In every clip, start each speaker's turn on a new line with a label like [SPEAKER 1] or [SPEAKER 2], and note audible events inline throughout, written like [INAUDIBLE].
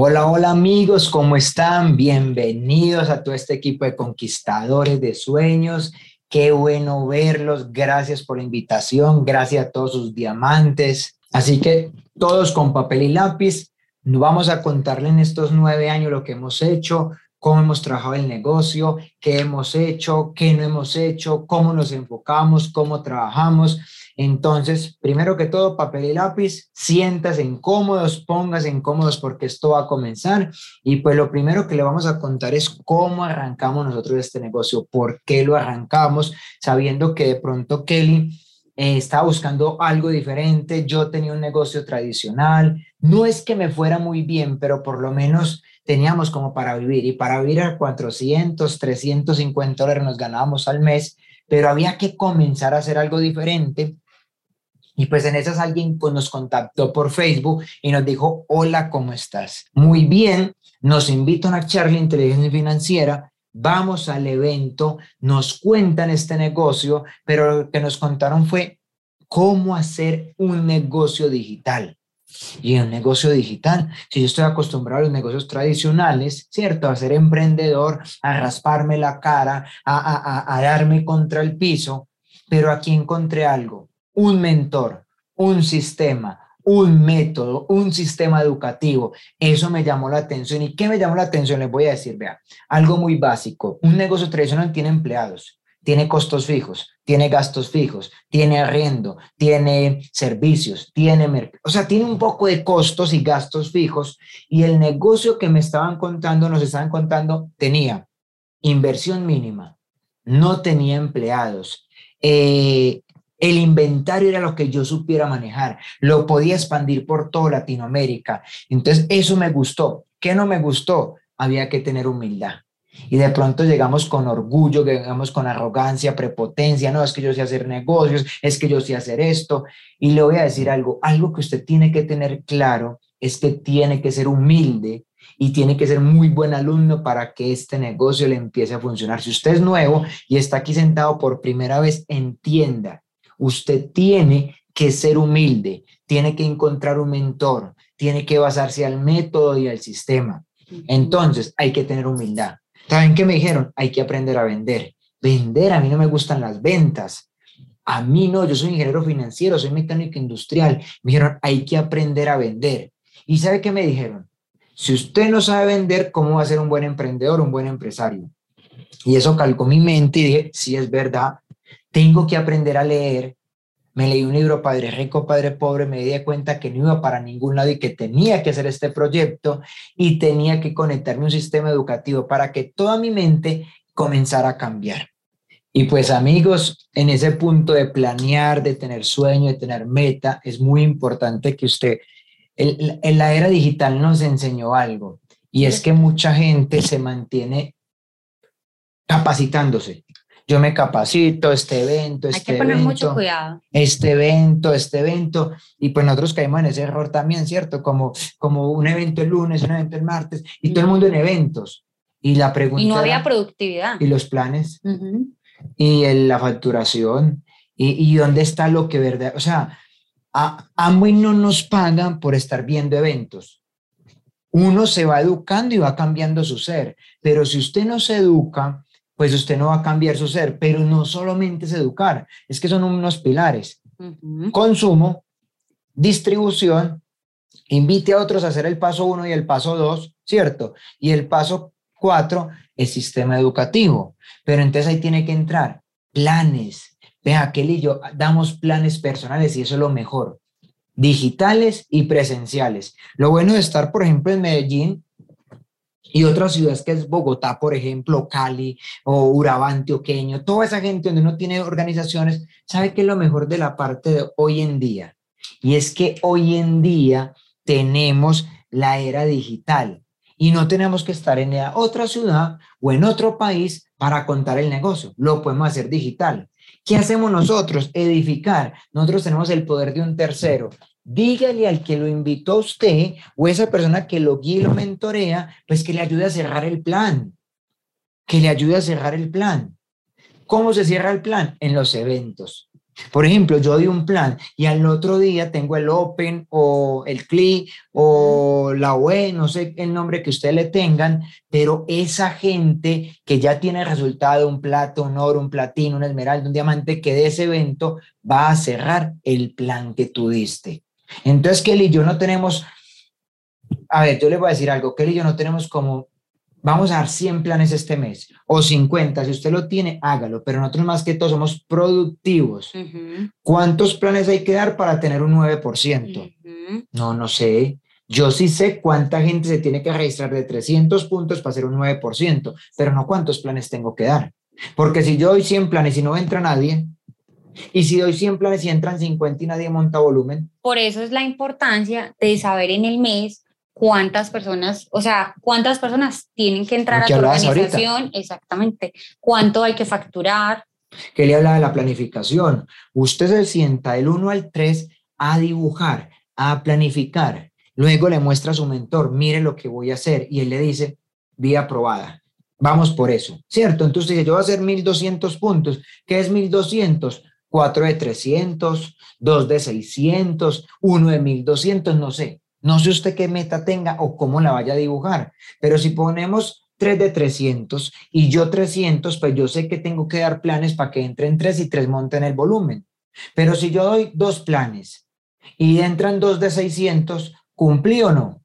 [SPEAKER 1] Hola, hola amigos, ¿cómo están? Bienvenidos a todo este equipo de conquistadores de sueños. Qué bueno verlos. Gracias por la invitación. Gracias a todos sus diamantes. Así que todos con papel y lápiz. Vamos a contarle en estos nueve años lo que hemos hecho, cómo hemos trabajado el negocio, qué hemos hecho, qué no hemos hecho, cómo nos enfocamos, cómo trabajamos entonces, primero que todo, papel y lápiz, siéntase incómodos, póngase incómodos porque esto va a comenzar. Y pues lo primero que le vamos a contar es cómo arrancamos nosotros este negocio, por qué lo arrancamos, sabiendo que de pronto Kelly eh, estaba buscando algo diferente, yo tenía un negocio tradicional, no es que me fuera muy bien, pero por lo menos teníamos como para vivir y para vivir a 400, 350 dólares nos ganábamos al mes, pero había que comenzar a hacer algo diferente y pues en esas alguien pues, nos contactó por Facebook y nos dijo, hola, ¿cómo estás? Muy bien, nos invitan a charla inteligencia financiera, vamos al evento, nos cuentan este negocio, pero lo que nos contaron fue cómo hacer un negocio digital. Y un negocio digital, si yo estoy acostumbrado a los negocios tradicionales, ¿cierto? A ser emprendedor, a rasparme la cara, a, a, a darme contra el piso, pero aquí encontré algo un mentor, un sistema, un método, un sistema educativo. Eso me llamó la atención. ¿Y qué me llamó la atención? Les voy a decir, vea, algo muy básico. Un negocio tradicional tiene empleados, tiene costos fijos, tiene gastos fijos, tiene arriendo, tiene servicios, tiene, o sea, tiene un poco de costos y gastos fijos. Y el negocio que me estaban contando, nos estaban contando, tenía inversión mínima, no tenía empleados, eh, el inventario era lo que yo supiera manejar, lo podía expandir por toda Latinoamérica. Entonces, eso me gustó. ¿Qué no me gustó? Había que tener humildad. Y de pronto llegamos con orgullo, llegamos con arrogancia, prepotencia, no, es que yo sé hacer negocios, es que yo sé hacer esto. Y le voy a decir algo, algo que usted tiene que tener claro es que tiene que ser humilde y tiene que ser muy buen alumno para que este negocio le empiece a funcionar. Si usted es nuevo y está aquí sentado por primera vez, entienda Usted tiene que ser humilde, tiene que encontrar un mentor, tiene que basarse al método y al sistema. Entonces, hay que tener humildad. ¿Saben qué me dijeron? Hay que aprender a vender. Vender, a mí no me gustan las ventas. A mí no, yo soy ingeniero financiero, soy mecánico industrial. Me dijeron, hay que aprender a vender. ¿Y sabe qué me dijeron? Si usted no sabe vender, ¿cómo va a ser un buen emprendedor, un buen empresario? Y eso calcó mi mente y dije, sí es verdad, tengo que aprender a leer. Me leí un libro, Padre Rico, Padre Pobre, me di cuenta que no iba para ningún lado y que tenía que hacer este proyecto y tenía que conectarme a un sistema educativo para que toda mi mente comenzara a cambiar. Y pues amigos, en ese punto de planear, de tener sueño, de tener meta, es muy importante que usted, en la era digital nos enseñó algo, y es que mucha gente se mantiene capacitándose, yo me capacito, este evento, este
[SPEAKER 2] Hay que poner
[SPEAKER 1] evento,
[SPEAKER 2] mucho cuidado.
[SPEAKER 1] este evento, este evento, y pues nosotros caímos en ese error también, ¿cierto? Como, como un evento el lunes, un evento el martes, y todo el mundo en eventos. Y la pregunta...
[SPEAKER 2] Y no había
[SPEAKER 1] era,
[SPEAKER 2] productividad.
[SPEAKER 1] Y los planes, y el- la facturación, y, y dónde está lo que verdad, o sea, a, Amway no nos pagan por estar viendo eventos. Uno se va educando y va cambiando su ser, pero si usted no se educa, pues usted no va a cambiar su ser, pero no solamente es educar, es que son unos pilares, consumo, distribución, invite a otros a hacer el paso uno y el paso dos, ¿cierto? Y el paso cuatro es sistema educativo, pero entonces ahí tiene que entrar planes. Vea, Kelly y yo damos planes personales y eso es lo mejor, digitales y presenciales. Lo bueno de estar, por ejemplo, en Medellín y otras ciudades que es Bogotá, por ejemplo, Cali o Urabá, Antioqueño, toda esa gente donde uno tiene organizaciones, sabe que es lo mejor de la parte de hoy en día. Y es que hoy en día tenemos la era digital y no tenemos que estar en otra ciudad o en otro país para contar el negocio. Lo podemos hacer digital. ¿Qué hacemos nosotros? Edificar. Nosotros tenemos el poder de un tercero. Dígale al que lo invitó a usted o esa persona que lo guía y lo mentorea, pues que le ayude a cerrar el plan. Que le ayude a cerrar el plan. ¿Cómo se cierra el plan? En los eventos. Por ejemplo, yo doy un plan y al otro día tengo el Open o el CLI o la OE, no sé el nombre que ustedes le tengan, pero esa gente que ya tiene resultado, un plato, un oro, un platino, un esmeralda, un diamante, que de ese evento va a cerrar el plan que tú diste. Entonces, Kelly y yo no tenemos, a ver, yo le voy a decir algo, Kelly y yo no tenemos como vamos a dar 100 planes este mes o 50, si usted lo tiene, hágalo, pero nosotros más que todo somos productivos. ¿Cuántos planes hay que dar para tener un 9%? No, no sé. Yo sí sé cuánta gente se tiene que registrar de 300 puntos para hacer un 9%, pero no cuántos planes tengo que dar. Porque si yo doy 100 planes y no entra nadie, y si doy 100 planes y entran 50 y nadie monta volumen.
[SPEAKER 2] Por eso es la importancia de saber en el mes cuántas personas, o sea, cuántas personas tienen que entrar a tu organización, exactamente, cuánto hay que facturar.
[SPEAKER 1] Que le habla de la planificación. Usted se sienta del 1 al 3 a dibujar, a planificar. Luego le muestra a su mentor, mire lo que voy a hacer. Y él le dice, vía aprobada. Vamos por eso, ¿cierto? Entonces dice, yo voy a hacer 1200 puntos. ¿Qué es 1200? 4 de 300, 2 de 600, 1 de 1200, no sé. No sé usted qué meta tenga o cómo la vaya a dibujar, pero si ponemos 3 de 300 y yo 300, pues yo sé que tengo que dar planes para que entren 3 y 3 monten el volumen. Pero si yo doy dos planes y entran 2 de 600, ¿cumplí o no?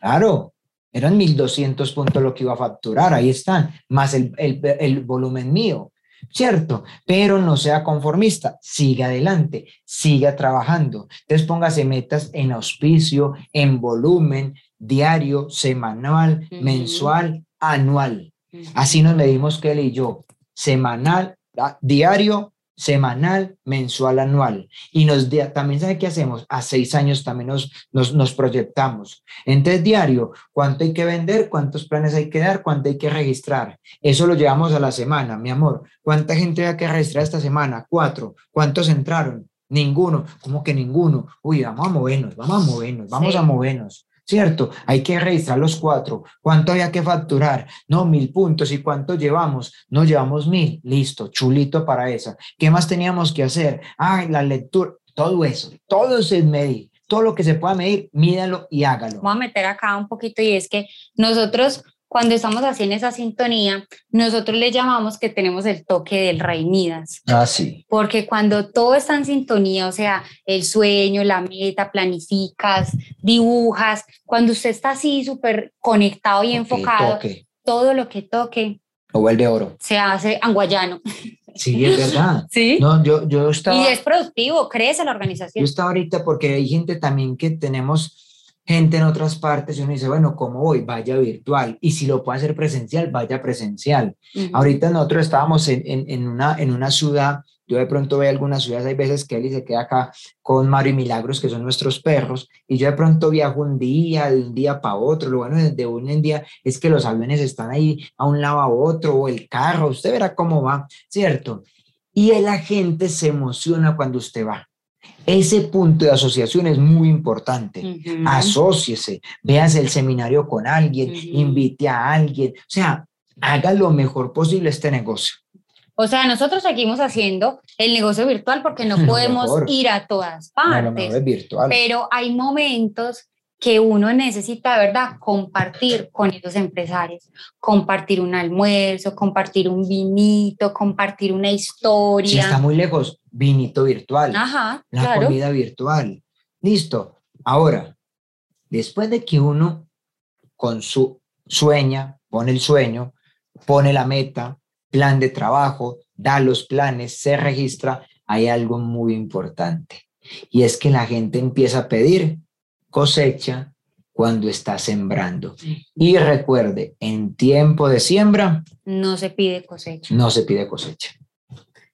[SPEAKER 1] Claro, eran 1200 puntos lo que iba a facturar, ahí están, más el, el, el volumen mío. ¿Cierto? Pero no sea conformista, siga adelante, siga trabajando. Entonces póngase metas en auspicio, en volumen, diario, semanal, mensual, anual. Así nos medimos que él y yo, semanal, ah, diario, semanal, mensual, anual. Y nos también sabe qué hacemos. A seis años también nos, nos, nos, proyectamos. Entonces, diario, cuánto hay que vender, cuántos planes hay que dar, cuánto hay que registrar. Eso lo llevamos a la semana, mi amor. ¿Cuánta gente hay que registrar esta semana? Cuatro. ¿Cuántos entraron? Ninguno. ¿Cómo que ninguno? Uy, vamos a movernos, vamos a movernos, vamos a movernos. ¿Cierto? Hay que registrar los cuatro. ¿Cuánto había que facturar? No, mil puntos. ¿Y cuánto llevamos? No llevamos mil. Listo, chulito para esa. ¿Qué más teníamos que hacer? Ah, la lectura, todo eso, todo es medir. Todo lo que se pueda medir, mídalo y hágalo.
[SPEAKER 2] Voy a meter acá un poquito y es que nosotros cuando estamos así en esa sintonía, nosotros le llamamos que tenemos el toque del rey Midas.
[SPEAKER 1] Ah, sí.
[SPEAKER 2] Porque cuando todo está en sintonía, o sea, el sueño, la meta, planificas, dibujas, cuando usted está así súper conectado y enfocado, todo lo que toque.
[SPEAKER 1] O vuelve oro.
[SPEAKER 2] Se hace anguayano.
[SPEAKER 1] Sí, es verdad. [LAUGHS]
[SPEAKER 2] Sí.
[SPEAKER 1] No, yo, yo estaba,
[SPEAKER 2] y es productivo, crece la organización.
[SPEAKER 1] Yo estaba ahorita porque hay gente también que tenemos gente en otras partes y uno dice, bueno, ¿cómo voy? Vaya virtual. Y si lo puede hacer presencial, vaya presencial. Ahorita nosotros estábamos en, en, una, en una ciudad, yo de pronto veo algunas ciudades, hay veces que él se queda acá con Mario y Milagros, que son nuestros perros, y yo de pronto viajo un día, de un día para otro. Lo bueno de un en día es que los aviones están ahí a un lado a otro, o el carro, usted verá cómo va, ¿cierto? Y la gente se emociona cuando usted va. Ese punto de asociación es muy importante. Asociese, véase el seminario con alguien, invite a alguien, o sea, haga lo mejor posible este negocio.
[SPEAKER 2] O sea, nosotros seguimos haciendo el negocio virtual porque no [LAUGHS] podemos ir a todas partes.
[SPEAKER 1] virtual.
[SPEAKER 2] Pero hay momentos que uno necesita, ¿verdad? Compartir con esos empresarios, compartir un almuerzo, compartir un vinito, compartir una historia. Si
[SPEAKER 1] está muy lejos, vinito virtual.
[SPEAKER 2] Ajá,
[SPEAKER 1] la comida virtual. Listo. Ahora, después de que uno con su sueña, pone el sueño, pone la meta, plan de trabajo, da los planes, se registra, hay algo muy importante. Y es que la gente empieza a pedir cosecha cuando está sembrando. Y recuerde, en tiempo de siembra...
[SPEAKER 2] No se pide cosecha.
[SPEAKER 1] No se pide cosecha.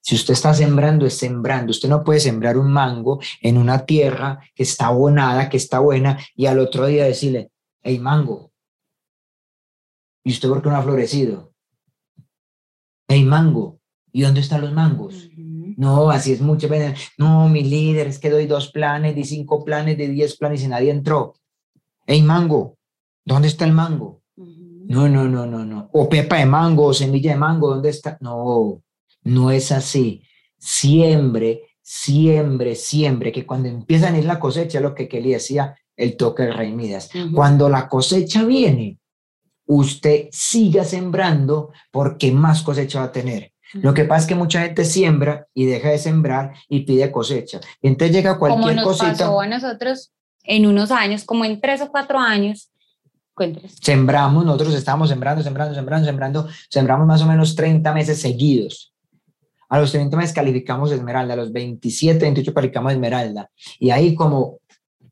[SPEAKER 1] Si usted está sembrando, es sembrando. Usted no puede sembrar un mango en una tierra que está abonada, que está buena, y al otro día decirle, hey, mango. ¿Y usted por qué no ha florecido? Hey, mango. ¿Y dónde están los mangos? No, así es mucho. No, mi líder, es que doy dos planes, di cinco planes, de diez planes y nadie entró. Hey, mango, ¿dónde está el mango? No, no, no, no, no. O pepa de mango, o semilla de mango, ¿dónde está? No, no es así. Siembre siempre, siempre, que cuando empiezan a ir la cosecha, lo que Kelly decía, el toque del rey Midas. Cuando la cosecha viene, usted siga sembrando porque más cosecha va a tener. Lo que pasa es que mucha gente siembra y deja de sembrar y pide cosecha. Y entonces llega cualquier
[SPEAKER 2] como nos
[SPEAKER 1] cosita.
[SPEAKER 2] Pasó a nosotros en unos años, como en tres o cuatro años. Cuéntanos.
[SPEAKER 1] Sembramos, nosotros estamos sembrando, sembrando, sembrando, sembrando, sembramos más o menos 30 meses seguidos. A los 30 meses calificamos esmeralda, a los 27, 28 calificamos esmeralda. Y ahí como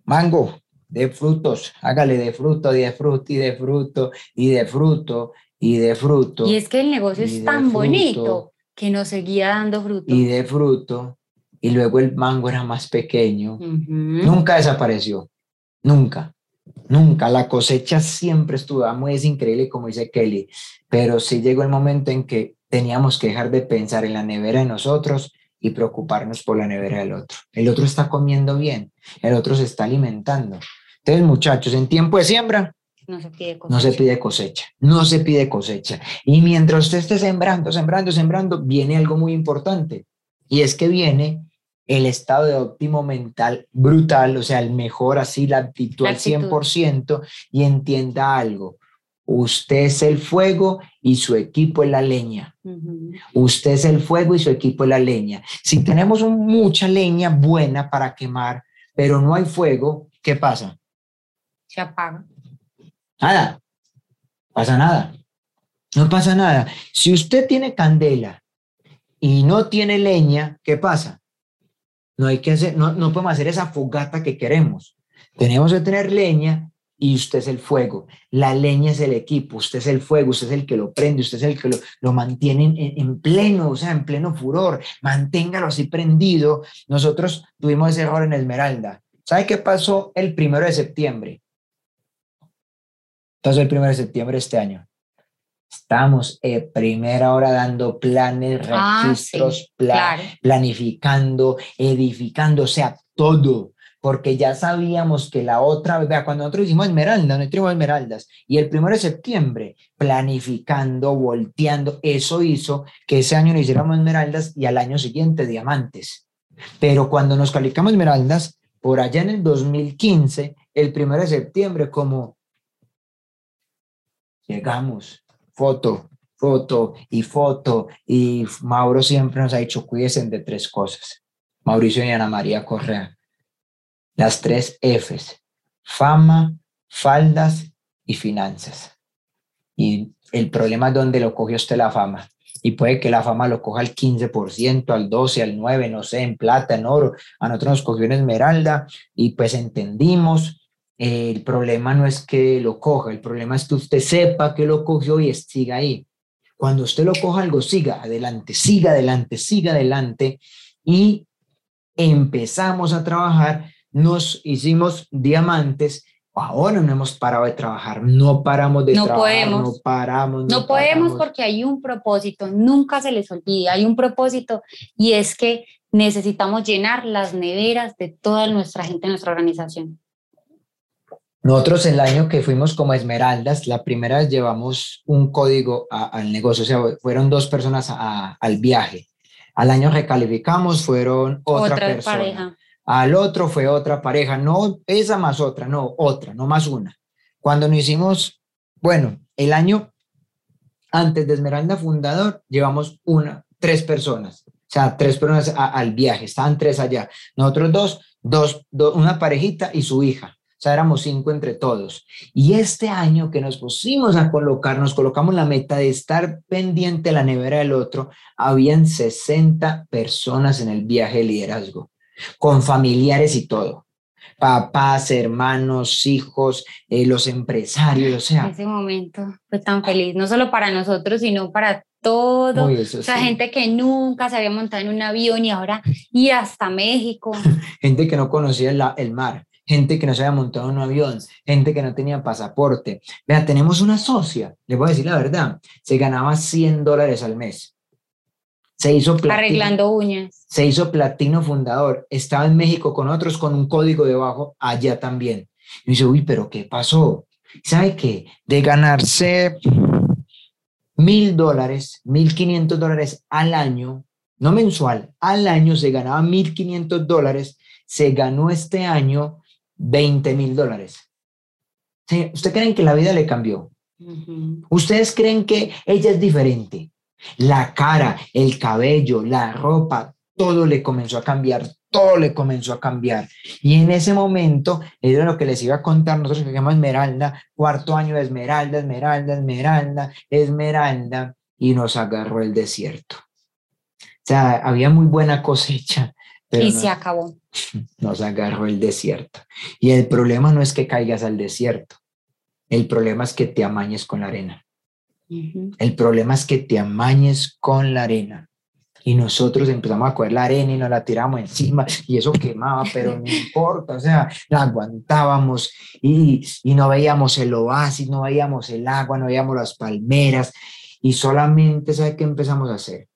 [SPEAKER 1] mango, de frutos, hágale de fruto, y de fruto, y de fruto, y de fruto, y de fruto.
[SPEAKER 2] Y es que el negocio es tan bonito que nos seguía dando fruto.
[SPEAKER 1] Y de fruto, y luego el mango era más pequeño. Nunca desapareció, nunca, nunca. La cosecha siempre estuvo, muy es increíble como dice Kelly, pero sí llegó el momento en que teníamos que dejar de pensar en la nevera de nosotros y preocuparnos por la nevera del otro. El otro está comiendo bien, el otro se está alimentando. Entonces, muchachos, en tiempo de siembra,
[SPEAKER 2] no se pide
[SPEAKER 1] cosecha. No se pide cosecha. No se pide cosecha. Y mientras usted esté sembrando, sembrando, sembrando, viene algo muy importante. Y es que viene el estado de óptimo mental brutal, o sea, el mejor así, la actitud, al 100% y entienda algo. Usted es el fuego y su equipo es la leña. Usted es el fuego y su equipo es la leña. Si tenemos mucha leña buena para quemar, pero no hay fuego, ¿qué pasa?
[SPEAKER 2] Se apaga.
[SPEAKER 1] Nada, pasa nada. No pasa nada. Si usted tiene candela y no tiene leña, ¿qué pasa? No hay que hacer, no, no podemos hacer esa fogata que queremos. Tenemos que tener leña y usted es el fuego. La leña es el equipo, usted es el fuego, usted es el que lo prende, usted es el que lo, lo mantiene en, en, pleno, o sea, en pleno furor. Manténgalo así prendido. Nosotros tuvimos ese error en Esmeralda. ¿Sabe qué pasó el primero de septiembre? Entonces, el 1 de septiembre de este año. Estamos en primera hora dando planes, ah, registros, planificando, edificando, o sea, todo, porque ya sabíamos que la otra vez, cuando nosotros hicimos Esmeralda, no hicimos Esmeraldas, y el 1 de septiembre, planificando, volteando, eso hizo que ese año no hiciéramos Esmeraldas y al año siguiente Diamantes. Pero cuando nos calificamos Esmeraldas, por allá en el 2015, el 1 de septiembre, como llegamos, foto, foto y foto. Y Mauro siempre nos ha dicho, cuídense de tres cosas. Mauricio y Ana María Correa. Las tres Fs, fama, faldas y finanzas. Y el problema es donde lo cogió usted la fama. Y puede que la fama lo coja al 15%, al 12%, al 9%, no sé, en plata, en oro. A nosotros nos cogió en esmeralda y pues entendimos el problema no es que lo coja, el problema es que usted sepa que lo cogió y siga ahí. Cuando usted lo coja algo, siga adelante, siga adelante, siga adelante. Y empezamos a trabajar, nos hicimos diamantes, ahora no hemos parado de trabajar, no paramos de
[SPEAKER 2] no
[SPEAKER 1] trabajar,
[SPEAKER 2] podemos.
[SPEAKER 1] no paramos.
[SPEAKER 2] No, podemos porque hay un propósito, nunca se les olvide, hay un propósito y es que necesitamos llenar las neveras de toda nuestra gente en nuestra organización.
[SPEAKER 1] Nosotros el año que fuimos como Esmeraldas, la primera vez llevamos un código al negocio, o sea, fueron dos personas al viaje. Al año recalificamos, fueron otra, persona. Pareja. Al otro fue otra pareja, no esa más otra, no, otra, no más una. Cuando nos hicimos, bueno, el año antes de Esmeralda Fundador, llevamos una, tres personas, o sea, tres personas al viaje, estaban tres allá. Nosotros dos, dos, una parejita y su hija. O sea, éramos cinco entre todos. Y este año que nos pusimos a colocar, nos colocamos la meta de estar pendiente de la nevera del otro, habían 60 personas en el viaje de liderazgo, con familiares y todo. Papás, hermanos, hijos, eh, los empresarios, o sea.
[SPEAKER 2] Ese momento fue tan feliz, no solo para nosotros, sino para todo. o sea, gente que nunca se había montado en un avión y ahora ir hasta México. [LAUGHS]
[SPEAKER 1] gente que no conocía el mar gente que no se había montado en un avión, gente que no tenía pasaporte. Vea, tenemos una socia, le voy a decir la verdad, se ganaba 100 dólares al mes. Se hizo platino,
[SPEAKER 2] Arreglando uñas.
[SPEAKER 1] Se hizo platino fundador. Estaba en México con otros con un código debajo, allá también. Y dice, uy, pero ¿qué pasó? ¿Sabe qué? De ganarse mil dólares, mil quinientos dólares al año, no mensual, al año se ganaba 1.500 dólares, se ganó este año 20 mil dólares. ¿Ustedes creen que la vida le cambió? ¿Ustedes creen que ella es diferente? La cara, el cabello, la ropa, todo le comenzó a cambiar, todo le comenzó a cambiar. Y en ese momento, era lo que les iba a contar, nosotros que llamamos Esmeralda, cuarto año de Esmeralda, Esmeralda, Esmeralda, Esmeralda, y nos agarró el desierto. O sea, había muy buena cosecha.
[SPEAKER 2] Y se acabó. [LAUGHS]
[SPEAKER 1] Nos agarró el desierto. Y el problema no es que caigas al desierto, el problema es que te amañes con la arena. El problema es que te amañes con la arena. Y nosotros empezamos a coger la arena y nos la tiramos encima y eso quemaba, pero no importa, o sea, la aguantábamos y, y no veíamos el oasis, no veíamos el agua, no veíamos las palmeras y solamente, ¿sabe qué empezamos a hacer?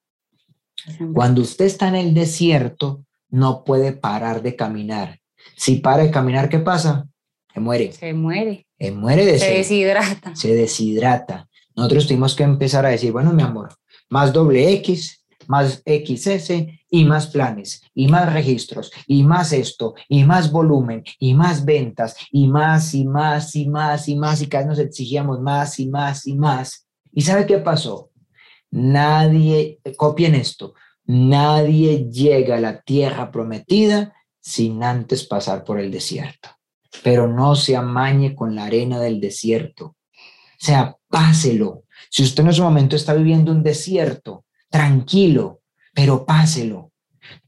[SPEAKER 1] Cuando usted está en el desierto, no puede parar de caminar. Si para de caminar, ¿qué pasa? Se muere.
[SPEAKER 2] Se muere.
[SPEAKER 1] Se muere de
[SPEAKER 2] Se deshidrata.
[SPEAKER 1] Se deshidrata. Nosotros tuvimos que empezar a decir, bueno, mi amor, más doble X, más XS y más planes y más registros y más esto y más volumen y más ventas y más y más y más y más y cada vez nos exigíamos más y más y más. ¿Y sabe qué pasó? Nadie, copien esto, nadie llega a la tierra prometida sin antes pasar por el desierto. Pero no se amañe con la arena del desierto. O sea, páselo. Si usted en ese momento está viviendo un desierto, tranquilo, pero páselo.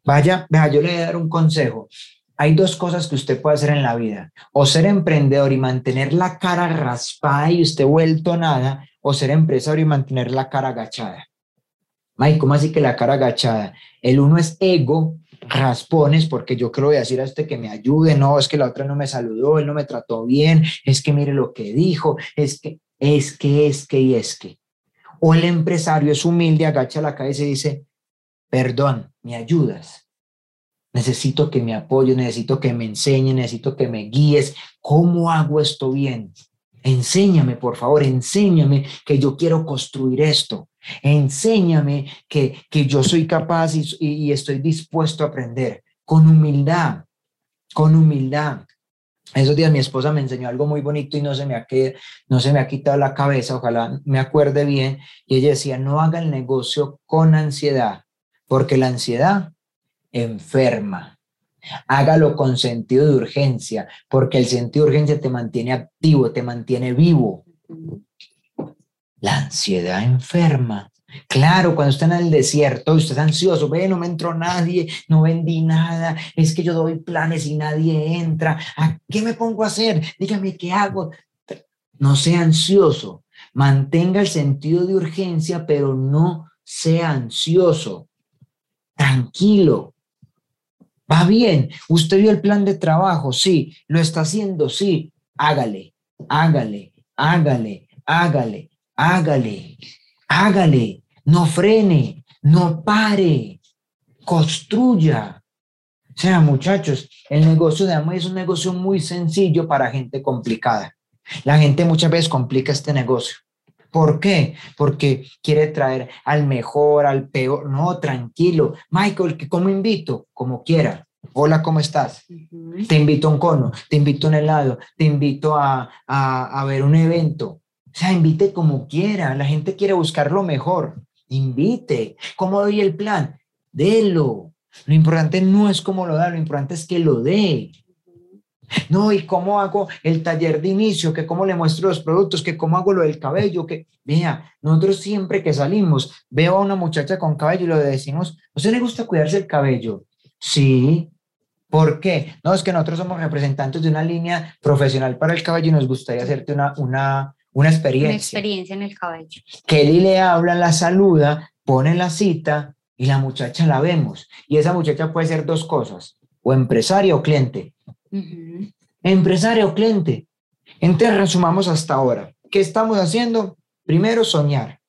[SPEAKER 1] Vaya, vea, yo le voy a dar un consejo. Hay dos cosas que usted puede hacer en la vida. O ser emprendedor y mantener la cara raspada y usted vuelto nada, o ser empresario y mantener la cara agachada. Mike, ¿cómo así que la cara agachada? El uno es ego, raspones, porque yo creo voy a decir a este que me ayude, no, es que la otra no me saludó, él no me trató bien, es que mire lo que dijo, es que, es que, es que y es que. O el empresario es humilde, agacha la cabeza y dice, perdón, ¿me ayudas? Necesito que me apoyes, necesito que me enseñes, necesito que me guíes. ¿Cómo hago esto bien? Enséñame, por favor, enséñame que yo quiero construir esto. Enséñame que, que yo soy capaz y, estoy dispuesto a aprender con humildad, con humildad. Esos días mi esposa me enseñó algo muy bonito y no se me ha, no se me ha quitado la cabeza, ojalá me acuerde bien. Y ella decía, no haga el negocio con ansiedad, porque la ansiedad enferma. Hágalo con sentido de urgencia, porque el sentido de urgencia te mantiene activo, te mantiene vivo. La ansiedad enferma. Claro, cuando está en el desierto, usted es ansioso, ve, no me entró nadie, no vendí nada, es que yo doy planes y nadie entra. ¿A qué me pongo a hacer? Dígame qué hago. No sea ansioso, mantenga el sentido de urgencia, pero no sea ansioso. Tranquilo. Va bien, usted vio el plan de trabajo, sí, lo está haciendo, sí, hágale, hágale, hágale, hágale, hágale, hágale no frene, no pare, construya. O sea, muchachos, el negocio de Amway es un negocio muy sencillo para gente complicada. La gente muchas veces complica este negocio. ¿Por qué? Porque quiere traer al mejor, al peor. No, tranquilo. Michael, ¿cómo invito? Como quiera. Hola, ¿cómo estás? Te invito a un cono, te invito a un helado, te invito a, a, a ver un evento. O sea, invite como quiera. La gente quiere buscar lo mejor invite. ¿Cómo doy el plan? Delo. Lo importante no es cómo lo da, lo importante es que lo dé. No, y cómo hago el taller de inicio, que cómo le muestro los productos, que cómo hago lo del cabello, que vea, nosotros siempre que salimos, veo a una muchacha con cabello y le decimos, ¿a usted le gusta cuidarse el cabello? Sí. ¿Por qué? No, es que nosotros somos representantes de una línea profesional para el cabello y nos gustaría hacerte una, una, una experiencia. Una
[SPEAKER 2] experiencia en el cabello.
[SPEAKER 1] Kelly le habla, la saluda, pone la cita y la muchacha la vemos. Y esa muchacha puede ser dos cosas, o empresario o cliente. Empresario cliente. Entonces resumamos hasta ahora. ¿Qué estamos haciendo? Primero, soñar.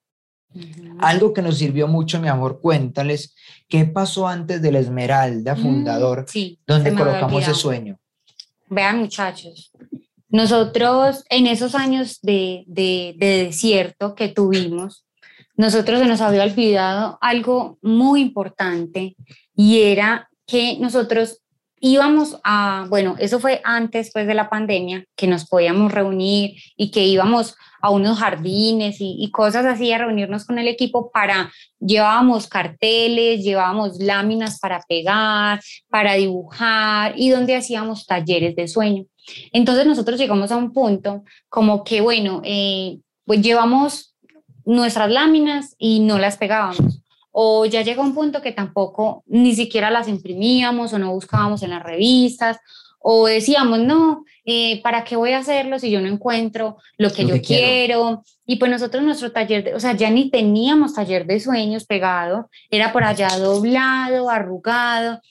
[SPEAKER 1] Algo que nos sirvió mucho, mi amor, cuéntales qué pasó antes del Esmeralda, mm, fundador, donde colocamos ese sueño.
[SPEAKER 2] Vean, muchachos, nosotros en esos años de, de, desierto que tuvimos, nosotros se nos había olvidado algo muy importante y era que nosotros íbamos a, bueno, eso fue antes pues de la pandemia, que nos podíamos reunir y que íbamos a unos jardines y, cosas así a reunirnos con el equipo para, llevábamos carteles, llevábamos láminas para pegar, para dibujar y donde hacíamos talleres de sueño. Entonces nosotros llegamos a un punto como que, bueno, eh, pues llevamos nuestras láminas y no las pegábamos o ya llega un punto que tampoco ni siquiera las imprimíamos o no buscábamos en las revistas o decíamos, no, eh, ¿para qué voy a hacerlo si yo no encuentro lo que yo quiero? Y pues nosotros nuestro taller, o sea, ya ni teníamos taller de sueños pegado, era por allá doblado, arrugado.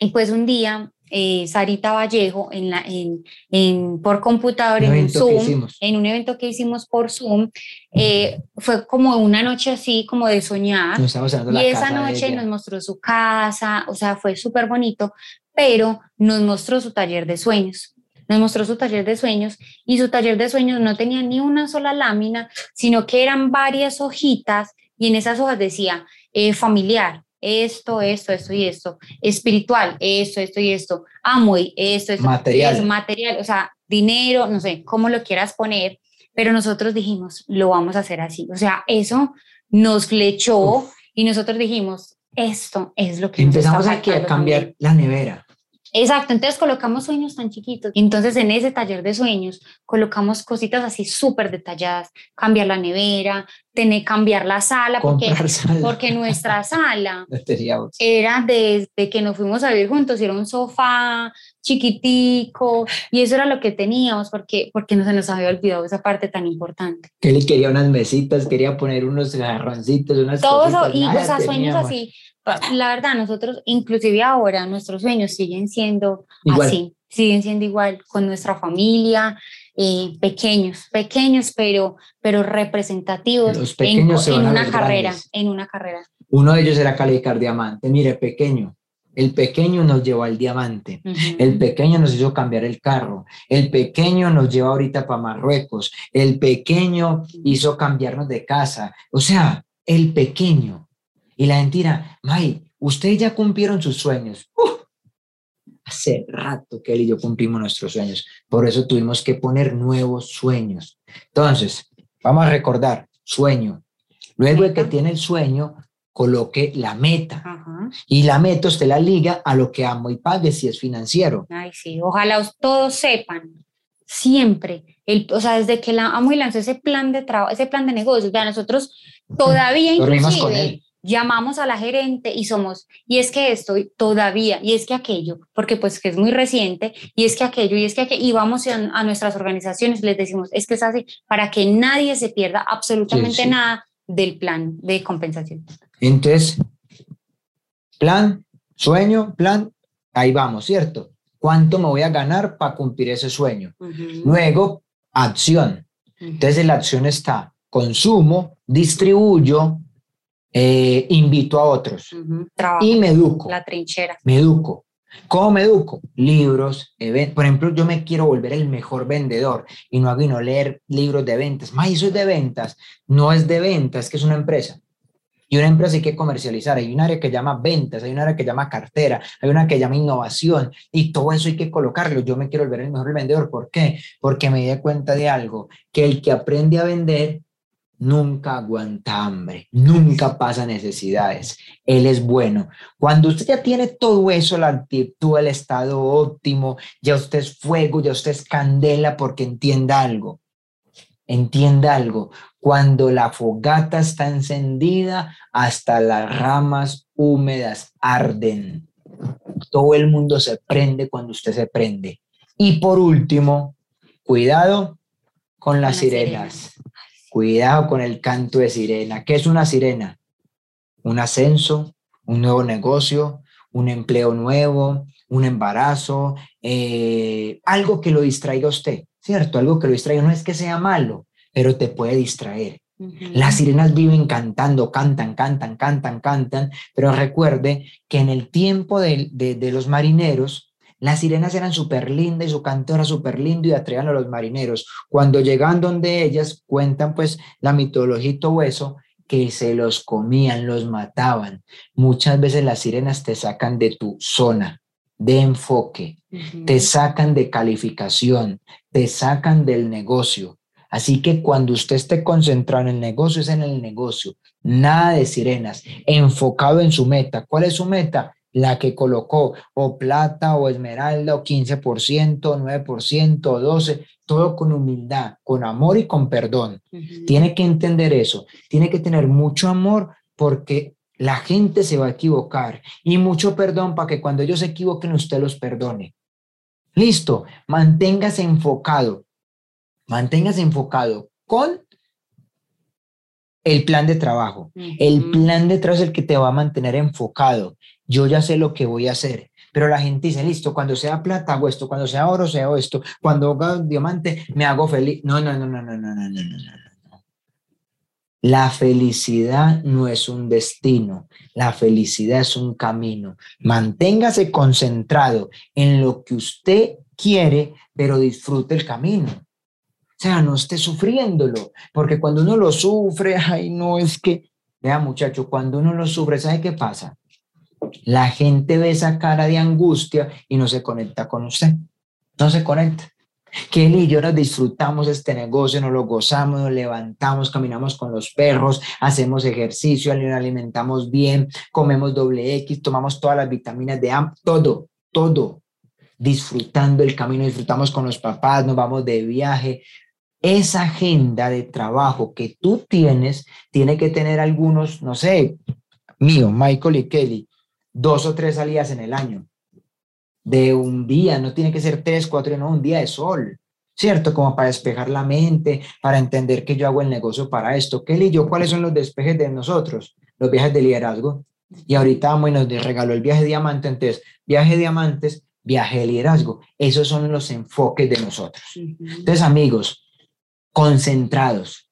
[SPEAKER 2] Y pues un día eh, Sarita Vallejo en la, en, en, por computador, en un Zoom, en un evento que hicimos por Zoom. Eh, fue como una noche así, como de soñar. y esa noche nos mostró su casa, o sea, fue súper bonito, pero nos mostró su taller de sueños. Nos mostró su taller de sueños y su taller de sueños no tenía ni una sola lámina, sino que eran varias hojitas y en esas hojas decía eh, familiar, esto, esto, esto y esto, espiritual, esto, esto y esto, amo esto, esto,
[SPEAKER 1] material.
[SPEAKER 2] es material, o sea, dinero, no sé, cómo lo quieras poner, pero nosotros dijimos, lo vamos a hacer así, o sea, eso nos flechó y nosotros dijimos, esto es lo que
[SPEAKER 1] empezamos aquí a cambiar la nevera.
[SPEAKER 2] Exacto, entonces colocamos sueños tan chiquitos. Entonces en ese taller de sueños colocamos cositas así súper detalladas, cambiar la nevera, tener, cambiar la sala, porque, [LAUGHS] porque nuestra sala [LAUGHS] era desde que nos fuimos a vivir juntos, era un sofá chiquitico y eso era lo que teníamos porque, porque no se nos había olvidado esa parte tan importante.
[SPEAKER 1] Que él quería unas mesitas, quería poner unos garroncitos, unas
[SPEAKER 2] Todo eso, y o sea, sueños así la verdad, nosotros, inclusive ahora, nuestros sueños siguen siendo así, siguen siendo igual con nuestra familia, eh, pequeños, pequeños, pero, pero representativos
[SPEAKER 1] Los pequeños
[SPEAKER 2] en, una carrera, en una carrera.
[SPEAKER 1] Uno de ellos era Calicar Diamante. Mire, pequeño, el pequeño nos llevó al diamante, el pequeño nos hizo cambiar el carro, el pequeño nos lleva ahorita para Marruecos, el pequeño hizo cambiarnos de casa. O sea, el pequeño y la mentira, May, ustedes ya cumplieron sus sueños. hace rato que él y yo cumplimos nuestros sueños. Por eso tuvimos que poner nuevos sueños. Entonces, vamos a recordar, sueño. Luego de que tiene el sueño, coloque la meta. Y la meta usted la liga a lo que amo y pague si es financiero.
[SPEAKER 2] Ay, sí, ojalá todos sepan siempre, el, o sea, desde que la amo y lanzó ese plan de trabajo, ese plan de negocios, vean, nosotros todavía inclusive llamamos a la gerente y somos, y es que estoy todavía, y es que aquello, porque pues que es muy reciente, y es que aquello, y es que aquello, y vamos a, nuestras organizaciones, les decimos, es que es así, para que nadie se pierda absolutamente nada del plan de compensación.
[SPEAKER 1] Entonces, plan, sueño, plan, ahí vamos, ¿cierto? ¿Cuánto me voy a ganar para cumplir ese sueño? Luego, acción. Entonces, la acción está consumo, distribuyo, eh, invito a otros y me educo.
[SPEAKER 2] La trinchera.
[SPEAKER 1] Me educo. ¿Cómo me educo? Libros, eventos. Por ejemplo, yo me quiero volver el mejor vendedor y no hago y no leer libros de ventas. Más eso es de ventas. No es de ventas, que es una empresa. Y una empresa hay que comercializar. Hay un área que llama ventas, hay un área que llama cartera, hay una que llama innovación y todo eso hay que colocarlo. Yo me quiero volver el mejor vendedor. ¿Por qué? Porque me di cuenta de algo, que el que aprende a vender nunca aguanta hambre, nunca pasa necesidades. Él es bueno. Cuando usted ya tiene todo eso, la actitud, el estado óptimo, ya usted es fuego, ya usted es candela porque entienda algo. Entienda algo. Cuando la fogata está encendida, hasta las ramas húmedas arden. Todo el mundo se prende cuando usted se prende. Y por último, cuidado con las, sirenas. Cuidado con el canto de sirena. ¿Qué es una sirena? Un ascenso, un nuevo negocio, un empleo nuevo, un embarazo, eh, algo que lo distraiga a usted, ¿cierto? Algo que lo distraiga. No es que sea malo, pero te puede distraer. Las sirenas viven cantando, cantan, cantan, cantan, cantan, pero recuerde que en el tiempo de, de los marineros, las sirenas eran súper lindas y su canto era súper lindo y atraían a los marineros. Cuando llegan donde ellas, cuentan pues la mitología y todo eso, que se los comían, los mataban. Muchas veces las sirenas te sacan de tu zona de enfoque, te sacan de calificación, te sacan del negocio. Así que cuando usted esté concentrado en el negocio, es en el negocio. Nada de sirenas, enfocado en su meta. ¿Cuál es su meta? La que colocó, o plata, o esmeralda, o 15%, 9%, 12%, todo con humildad, con amor y con perdón. Tiene que entender eso. Tiene que tener mucho amor porque la gente se va a equivocar y mucho perdón para que cuando ellos se equivoquen usted los perdone. Listo, manténgase enfocado, manténgase enfocado con el plan de trabajo. El plan de trabajo es el que te va a mantener enfocado. Yo ya sé lo que voy a hacer, pero la gente dice, listo, cuando sea plata hago esto, cuando sea oro sea esto, cuando haga diamante me hago feliz. No, no, no, no, no, no, no, no, no. La felicidad no es un destino, la felicidad es un camino. Manténgase concentrado en lo que usted quiere, pero disfrute el camino. O sea, no esté sufriéndolo, porque cuando uno lo sufre, [LAUGHS] ay, no es que, vea muchacho, cuando uno lo sufre, ¿sabe qué pasa? La gente ve esa cara de angustia y no se conecta con usted, no se conecta. Kelly y yo nos disfrutamos este negocio, nos lo gozamos, nos levantamos, caminamos con los perros, hacemos ejercicio, nos alimentamos bien, comemos doble X, tomamos todas las vitaminas de todo, todo, disfrutando el camino, disfrutamos con los papás, nos vamos de viaje. Esa agenda de trabajo que tú tienes, tiene que tener algunos, no sé, mío, Michael y Kelly, dos o tres salidas en el año de un día, no tiene que ser tres, cuatro, no, un día de sol, ¿cierto? Como para despejar la mente, para entender que yo hago el negocio para esto. Kelly y yo, ¿cuáles son los despejes de nosotros? Los viajes de liderazgo. Y ahorita vamos y nos regaló el viaje de diamante, entonces, viaje de diamantes, viaje de liderazgo. Esos son los enfoques de nosotros. Entonces, amigos, concentrados,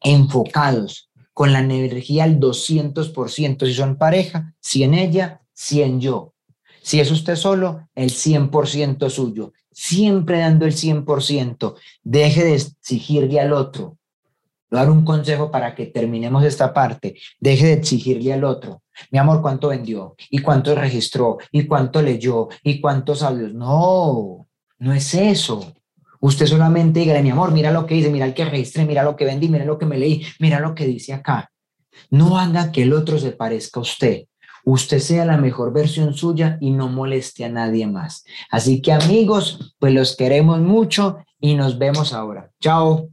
[SPEAKER 1] enfocados, con la energía al 200%. Si son pareja, si en ella, si en yo. Si es usted solo, el 100% suyo, siempre dando el 100%. Deje de exigirle al otro. Voy a dar un consejo para que terminemos esta parte. Deje de exigirle al otro. Mi amor, ¿cuánto vendió? ¿Y cuánto registró? ¿Y cuánto leyó? ¿Y cuántos audios? No, no es eso. Usted solamente dígale, mi amor, mira lo que dice, mira el que registré, mira lo que vendí, mira lo que me leí, mira lo que dice acá. No haga que el otro se parezca a usted usted sea la mejor versión suya y no moleste a nadie más. Así que amigos, pues los queremos mucho y nos vemos ahora. Chao.